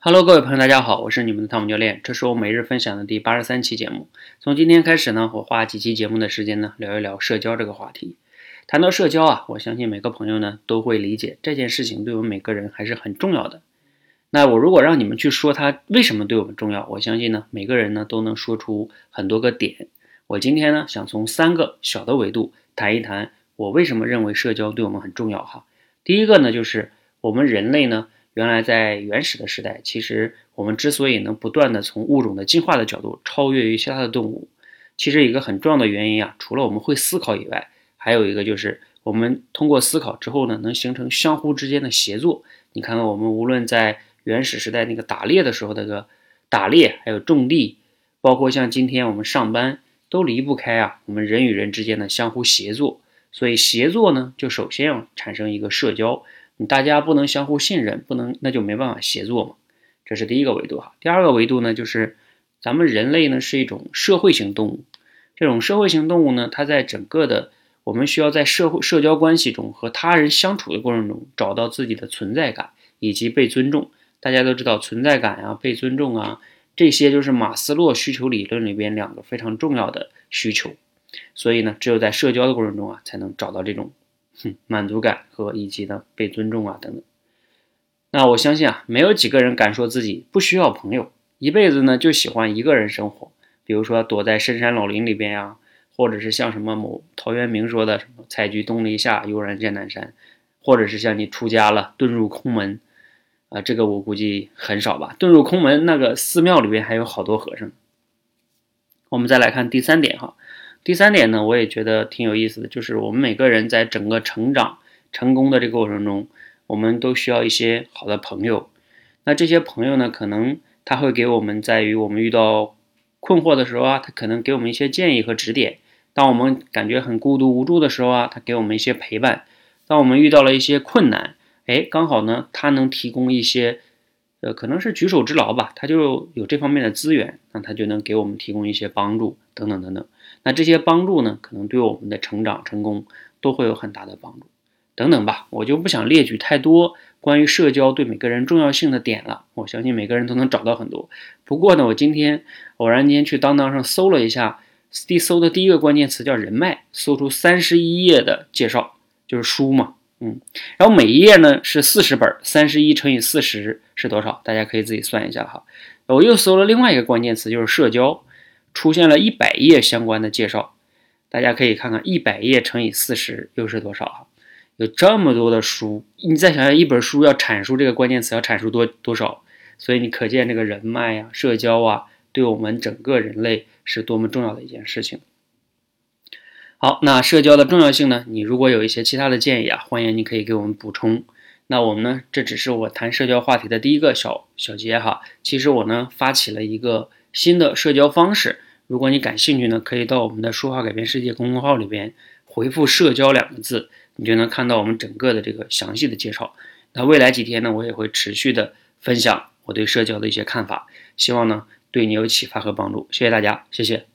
Hello，各位朋友，大家好，我是你们的汤姆教练，这是我每日分享的第八十三期节目。从今天开始呢，我花几期节目的时间呢，聊一聊社交这个话题。谈到社交啊，我相信每个朋友呢都会理解这件事情对我们每个人还是很重要的。那我如果让你们去说它为什么对我们重要，我相信呢每个人呢都能说出很多个点。我今天呢想从三个小的维度谈一谈我为什么认为社交对我们很重要哈。第一个呢就是我们人类呢。原来在原始的时代，其实我们之所以能不断的从物种的进化的角度超越于其他的动物，其实一个很重要的原因啊，除了我们会思考以外，还有一个就是我们通过思考之后呢，能形成相互之间的协作。你看看我们无论在原始时代那个打猎的时候，那个打猎，还有种地，包括像今天我们上班，都离不开啊我们人与人之间的相互协作。所以协作呢，就首先要产生一个社交。你大家不能相互信任，不能那就没办法协作嘛，这是第一个维度哈。第二个维度呢，就是咱们人类呢是一种社会型动物，这种社会型动物呢，它在整个的我们需要在社会社交关系中和他人相处的过程中找到自己的存在感以及被尊重。大家都知道存在感啊、被尊重啊，这些就是马斯洛需求理论里边两个非常重要的需求。所以呢，只有在社交的过程中啊，才能找到这种。满足感和以及呢被尊重啊等等，那我相信啊，没有几个人敢说自己不需要朋友，一辈子呢就喜欢一个人生活。比如说躲在深山老林里边呀，或者是像什么某陶渊明说的什么“采菊东篱下，悠然见南山”，或者是像你出家了遁入空门啊，这个我估计很少吧。遁入空门那个寺庙里边还有好多和尚。我们再来看第三点哈。第三点呢，我也觉得挺有意思的，就是我们每个人在整个成长、成功的这个过程中，我们都需要一些好的朋友。那这些朋友呢，可能他会给我们在于我们遇到困惑的时候啊，他可能给我们一些建议和指点；当我们感觉很孤独无助的时候啊，他给我们一些陪伴；当我们遇到了一些困难，哎，刚好呢，他能提供一些，呃，可能是举手之劳吧，他就有这方面的资源，那他就能给我们提供一些帮助，等等等等。那这些帮助呢，可能对我们的成长成功都会有很大的帮助，等等吧，我就不想列举太多关于社交对每个人重要性的点了。我相信每个人都能找到很多。不过呢，我今天偶然间去当当上搜了一下，第搜的第一个关键词叫人脉，搜出三十一页的介绍，就是书嘛，嗯，然后每一页呢是四十本，三十一乘以四十是多少？大家可以自己算一下哈。我又搜了另外一个关键词，就是社交。出现了一百页相关的介绍，大家可以看看一百页乘以四十又是多少啊？有这么多的书，你再想想一本书要阐述这个关键词要阐述多多少，所以你可见这个人脉呀、社交啊，对我们整个人类是多么重要的一件事情。好，那社交的重要性呢？你如果有一些其他的建议啊，欢迎你可以给我们补充。那我们呢，这只是我谈社交话题的第一个小小节哈。其实我呢发起了一个新的社交方式。如果你感兴趣呢，可以到我们的“说话改变世界”公众号里边回复“社交”两个字，你就能看到我们整个的这个详细的介绍。那未来几天呢，我也会持续的分享我对社交的一些看法，希望呢对你有启发和帮助。谢谢大家，谢谢。